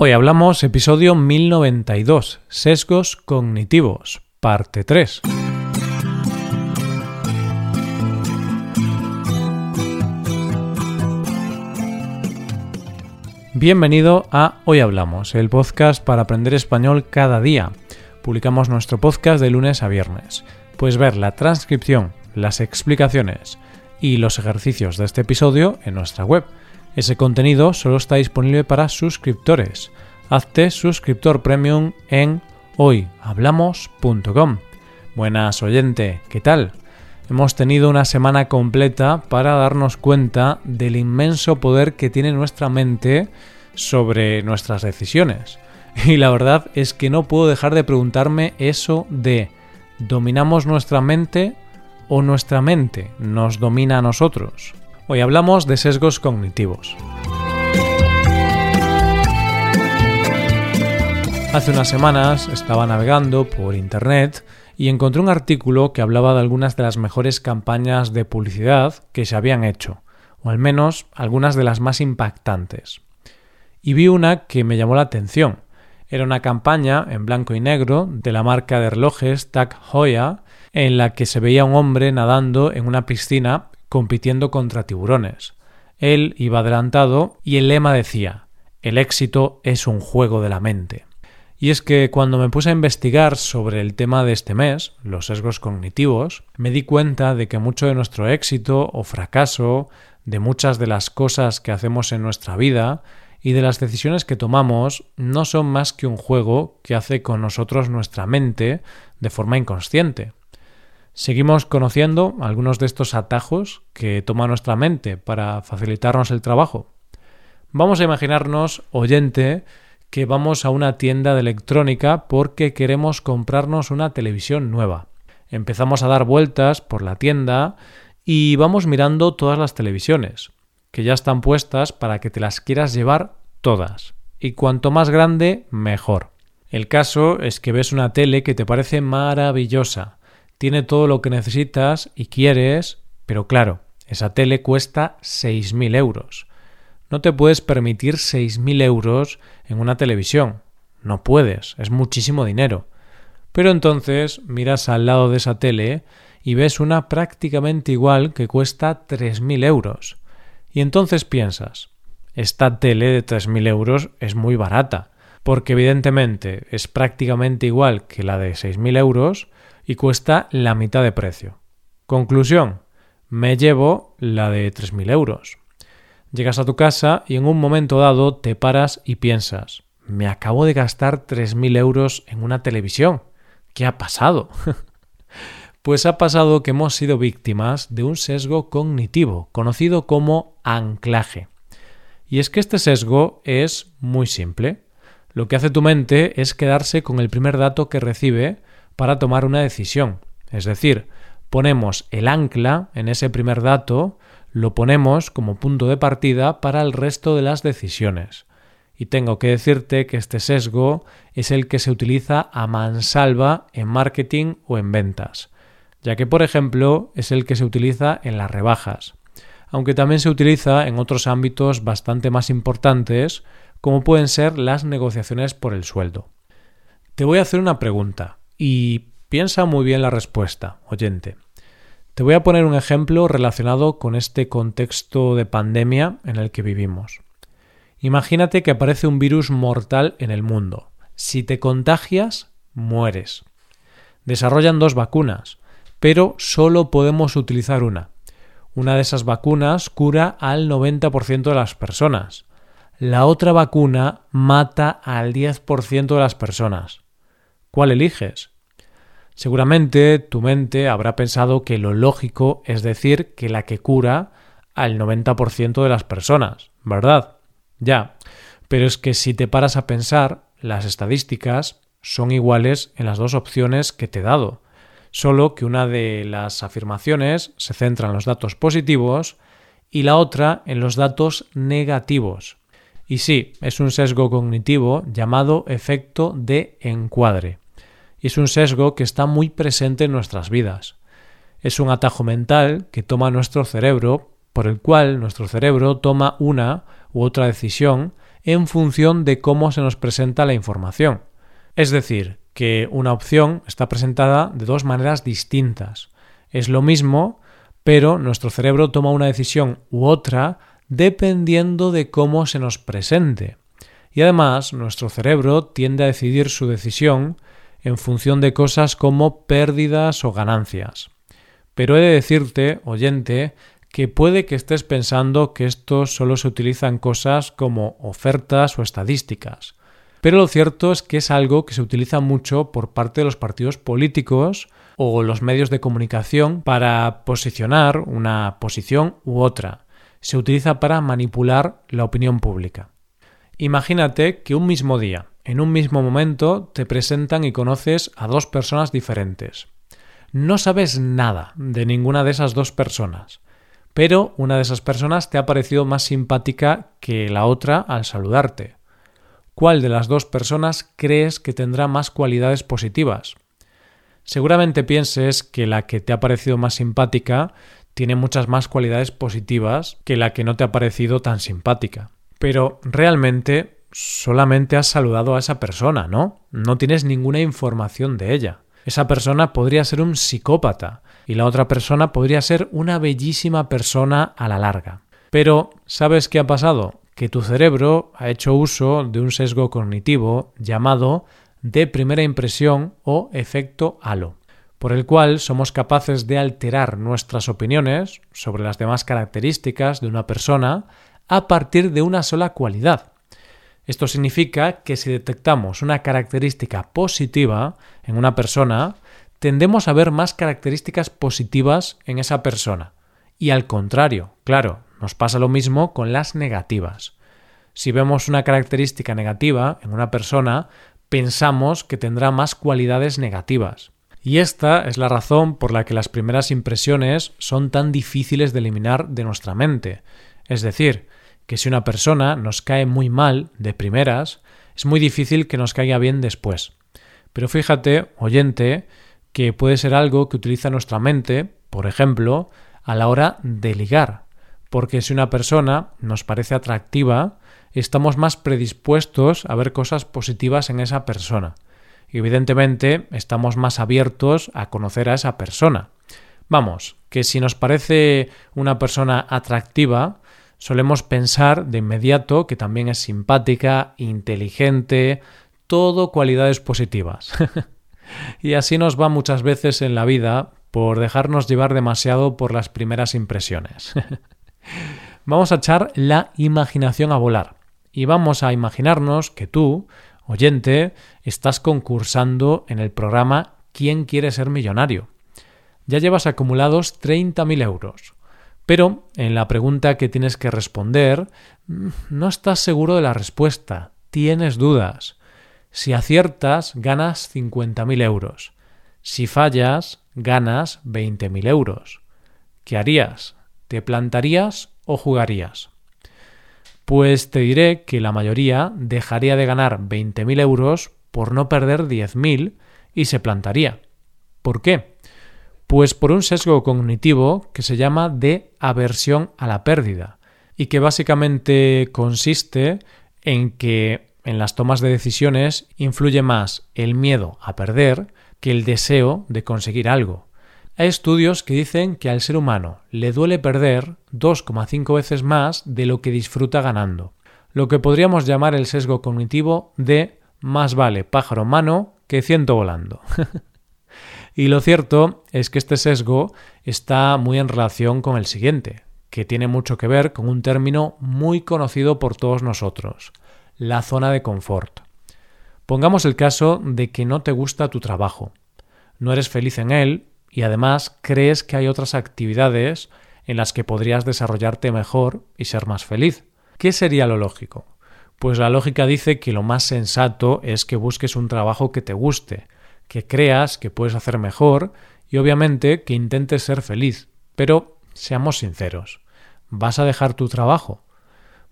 Hoy hablamos episodio 1092, Sesgos Cognitivos, parte 3. Bienvenido a Hoy Hablamos, el podcast para aprender español cada día. Publicamos nuestro podcast de lunes a viernes. Puedes ver la transcripción, las explicaciones y los ejercicios de este episodio en nuestra web ese contenido solo está disponible para suscriptores. Hazte suscriptor premium en hoyhablamos.com. Buenas oyente, ¿qué tal? Hemos tenido una semana completa para darnos cuenta del inmenso poder que tiene nuestra mente sobre nuestras decisiones. Y la verdad es que no puedo dejar de preguntarme eso de ¿dominamos nuestra mente o nuestra mente nos domina a nosotros? Hoy hablamos de sesgos cognitivos. Hace unas semanas estaba navegando por Internet y encontré un artículo que hablaba de algunas de las mejores campañas de publicidad que se habían hecho, o al menos algunas de las más impactantes. Y vi una que me llamó la atención. Era una campaña en blanco y negro de la marca de relojes Tag Heuer en la que se veía un hombre nadando en una piscina compitiendo contra tiburones. Él iba adelantado y el lema decía El éxito es un juego de la mente. Y es que cuando me puse a investigar sobre el tema de este mes, los sesgos cognitivos, me di cuenta de que mucho de nuestro éxito o fracaso, de muchas de las cosas que hacemos en nuestra vida y de las decisiones que tomamos, no son más que un juego que hace con nosotros nuestra mente de forma inconsciente. Seguimos conociendo algunos de estos atajos que toma nuestra mente para facilitarnos el trabajo. Vamos a imaginarnos, oyente, que vamos a una tienda de electrónica porque queremos comprarnos una televisión nueva. Empezamos a dar vueltas por la tienda y vamos mirando todas las televisiones, que ya están puestas para que te las quieras llevar todas. Y cuanto más grande, mejor. El caso es que ves una tele que te parece maravillosa, tiene todo lo que necesitas y quieres, pero claro, esa tele cuesta 6.000 euros. No te puedes permitir 6.000 euros en una televisión. No puedes, es muchísimo dinero. Pero entonces miras al lado de esa tele y ves una prácticamente igual que cuesta 3.000 euros. Y entonces piensas, esta tele de 3.000 euros es muy barata, porque evidentemente es prácticamente igual que la de 6.000 euros, y cuesta la mitad de precio. Conclusión, me llevo la de 3.000 euros. Llegas a tu casa y en un momento dado te paras y piensas, me acabo de gastar 3.000 euros en una televisión. ¿Qué ha pasado? pues ha pasado que hemos sido víctimas de un sesgo cognitivo, conocido como anclaje. Y es que este sesgo es muy simple. Lo que hace tu mente es quedarse con el primer dato que recibe para tomar una decisión. Es decir, ponemos el ancla en ese primer dato, lo ponemos como punto de partida para el resto de las decisiones. Y tengo que decirte que este sesgo es el que se utiliza a mansalva en marketing o en ventas, ya que por ejemplo es el que se utiliza en las rebajas, aunque también se utiliza en otros ámbitos bastante más importantes, como pueden ser las negociaciones por el sueldo. Te voy a hacer una pregunta. Y piensa muy bien la respuesta, oyente. Te voy a poner un ejemplo relacionado con este contexto de pandemia en el que vivimos. Imagínate que aparece un virus mortal en el mundo. Si te contagias, mueres. Desarrollan dos vacunas, pero solo podemos utilizar una. Una de esas vacunas cura al 90% de las personas. La otra vacuna mata al 10% de las personas. ¿Cuál eliges? Seguramente tu mente habrá pensado que lo lógico es decir que la que cura al 90% de las personas, ¿verdad? Ya, pero es que si te paras a pensar, las estadísticas son iguales en las dos opciones que te he dado, solo que una de las afirmaciones se centra en los datos positivos y la otra en los datos negativos. Y sí, es un sesgo cognitivo llamado efecto de encuadre y es un sesgo que está muy presente en nuestras vidas. Es un atajo mental que toma nuestro cerebro, por el cual nuestro cerebro toma una u otra decisión en función de cómo se nos presenta la información. Es decir, que una opción está presentada de dos maneras distintas. Es lo mismo, pero nuestro cerebro toma una decisión u otra dependiendo de cómo se nos presente. Y además, nuestro cerebro tiende a decidir su decisión en función de cosas como pérdidas o ganancias. Pero he de decirte, oyente, que puede que estés pensando que esto solo se utiliza en cosas como ofertas o estadísticas. Pero lo cierto es que es algo que se utiliza mucho por parte de los partidos políticos o los medios de comunicación para posicionar una posición u otra. Se utiliza para manipular la opinión pública. Imagínate que un mismo día, en un mismo momento, te presentan y conoces a dos personas diferentes. No sabes nada de ninguna de esas dos personas, pero una de esas personas te ha parecido más simpática que la otra al saludarte. ¿Cuál de las dos personas crees que tendrá más cualidades positivas? Seguramente pienses que la que te ha parecido más simpática tiene muchas más cualidades positivas que la que no te ha parecido tan simpática. Pero realmente solamente has saludado a esa persona, ¿no? No tienes ninguna información de ella. Esa persona podría ser un psicópata y la otra persona podría ser una bellísima persona a la larga. Pero, ¿sabes qué ha pasado? Que tu cerebro ha hecho uso de un sesgo cognitivo llamado de primera impresión o efecto halo por el cual somos capaces de alterar nuestras opiniones sobre las demás características de una persona a partir de una sola cualidad. Esto significa que si detectamos una característica positiva en una persona, tendemos a ver más características positivas en esa persona. Y al contrario, claro, nos pasa lo mismo con las negativas. Si vemos una característica negativa en una persona, pensamos que tendrá más cualidades negativas. Y esta es la razón por la que las primeras impresiones son tan difíciles de eliminar de nuestra mente. Es decir, que si una persona nos cae muy mal de primeras, es muy difícil que nos caiga bien después. Pero fíjate, oyente, que puede ser algo que utiliza nuestra mente, por ejemplo, a la hora de ligar. Porque si una persona nos parece atractiva, estamos más predispuestos a ver cosas positivas en esa persona evidentemente estamos más abiertos a conocer a esa persona. Vamos, que si nos parece una persona atractiva, solemos pensar de inmediato que también es simpática, inteligente, todo cualidades positivas. y así nos va muchas veces en la vida por dejarnos llevar demasiado por las primeras impresiones. vamos a echar la imaginación a volar y vamos a imaginarnos que tú Oyente, estás concursando en el programa ¿Quién quiere ser millonario? Ya llevas acumulados 30.000 euros. Pero en la pregunta que tienes que responder, no estás seguro de la respuesta, tienes dudas. Si aciertas, ganas 50.000 euros. Si fallas, ganas 20.000 euros. ¿Qué harías? ¿Te plantarías o jugarías? Pues te diré que la mayoría dejaría de ganar 20.000 euros por no perder 10.000 y se plantaría. ¿Por qué? Pues por un sesgo cognitivo que se llama de aversión a la pérdida y que básicamente consiste en que en las tomas de decisiones influye más el miedo a perder que el deseo de conseguir algo. Hay estudios que dicen que al ser humano le duele perder 2,5 veces más de lo que disfruta ganando, lo que podríamos llamar el sesgo cognitivo de más vale pájaro mano que ciento volando. y lo cierto es que este sesgo está muy en relación con el siguiente, que tiene mucho que ver con un término muy conocido por todos nosotros, la zona de confort. Pongamos el caso de que no te gusta tu trabajo, no eres feliz en él y además crees que hay otras actividades en las que podrías desarrollarte mejor y ser más feliz. ¿Qué sería lo lógico? Pues la lógica dice que lo más sensato es que busques un trabajo que te guste, que creas que puedes hacer mejor y obviamente que intentes ser feliz. Pero seamos sinceros, ¿vas a dejar tu trabajo?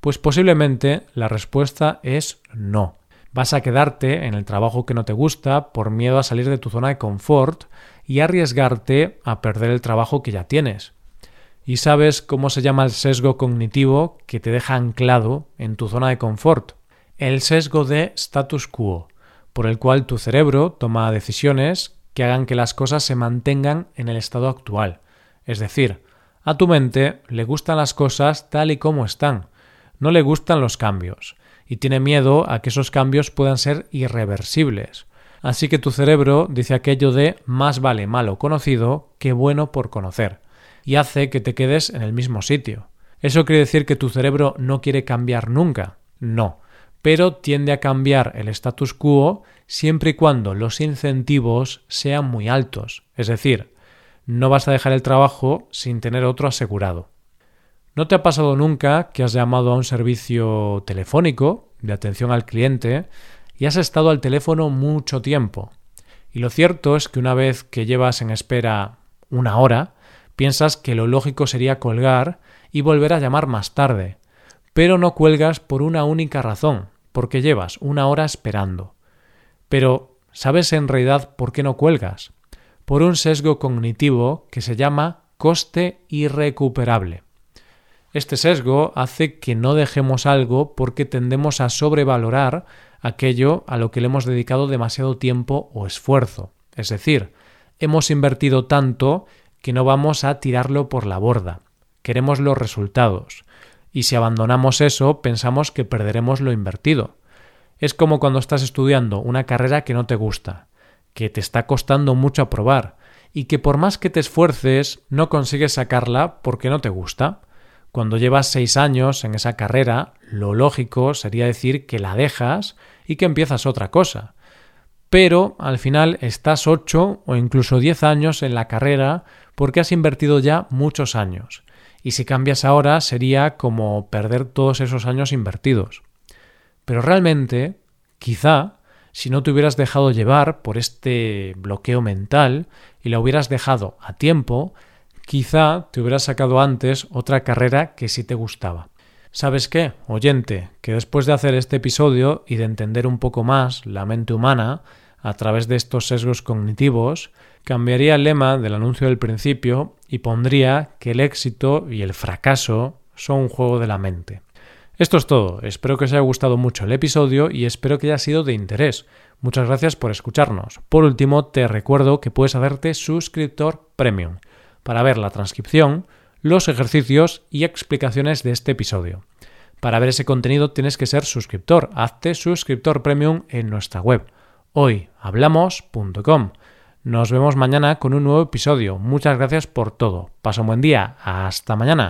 Pues posiblemente la respuesta es no. Vas a quedarte en el trabajo que no te gusta por miedo a salir de tu zona de confort y arriesgarte a perder el trabajo que ya tienes. ¿Y sabes cómo se llama el sesgo cognitivo que te deja anclado en tu zona de confort? el sesgo de status quo, por el cual tu cerebro toma decisiones que hagan que las cosas se mantengan en el estado actual. Es decir, a tu mente le gustan las cosas tal y como están, no le gustan los cambios, y tiene miedo a que esos cambios puedan ser irreversibles. Así que tu cerebro dice aquello de más vale malo conocido que bueno por conocer, y hace que te quedes en el mismo sitio. ¿Eso quiere decir que tu cerebro no quiere cambiar nunca? No, pero tiende a cambiar el status quo siempre y cuando los incentivos sean muy altos, es decir, no vas a dejar el trabajo sin tener otro asegurado. ¿No te ha pasado nunca que has llamado a un servicio telefónico de atención al cliente y has estado al teléfono mucho tiempo? Y lo cierto es que una vez que llevas en espera una hora, piensas que lo lógico sería colgar y volver a llamar más tarde. Pero no cuelgas por una única razón, porque llevas una hora esperando. Pero, ¿sabes en realidad por qué no cuelgas? por un sesgo cognitivo que se llama coste irrecuperable. Este sesgo hace que no dejemos algo porque tendemos a sobrevalorar aquello a lo que le hemos dedicado demasiado tiempo o esfuerzo. Es decir, hemos invertido tanto que no vamos a tirarlo por la borda. Queremos los resultados. Y si abandonamos eso, pensamos que perderemos lo invertido. Es como cuando estás estudiando una carrera que no te gusta que te está costando mucho aprobar y que por más que te esfuerces no consigues sacarla porque no te gusta. Cuando llevas seis años en esa carrera, lo lógico sería decir que la dejas y que empiezas otra cosa. Pero al final estás ocho o incluso diez años en la carrera porque has invertido ya muchos años. Y si cambias ahora sería como perder todos esos años invertidos. Pero realmente, quizá, si no te hubieras dejado llevar por este bloqueo mental y la hubieras dejado a tiempo, quizá te hubieras sacado antes otra carrera que sí te gustaba. ¿Sabes qué, oyente? Que después de hacer este episodio y de entender un poco más la mente humana a través de estos sesgos cognitivos, cambiaría el lema del anuncio del principio y pondría que el éxito y el fracaso son un juego de la mente. Esto es todo. Espero que os haya gustado mucho el episodio y espero que haya sido de interés. Muchas gracias por escucharnos. Por último, te recuerdo que puedes hacerte suscriptor premium para ver la transcripción, los ejercicios y explicaciones de este episodio. Para ver ese contenido tienes que ser suscriptor. Hazte suscriptor premium en nuestra web hoyhablamos.com. Nos vemos mañana con un nuevo episodio. Muchas gracias por todo. Pasa un buen día. Hasta mañana.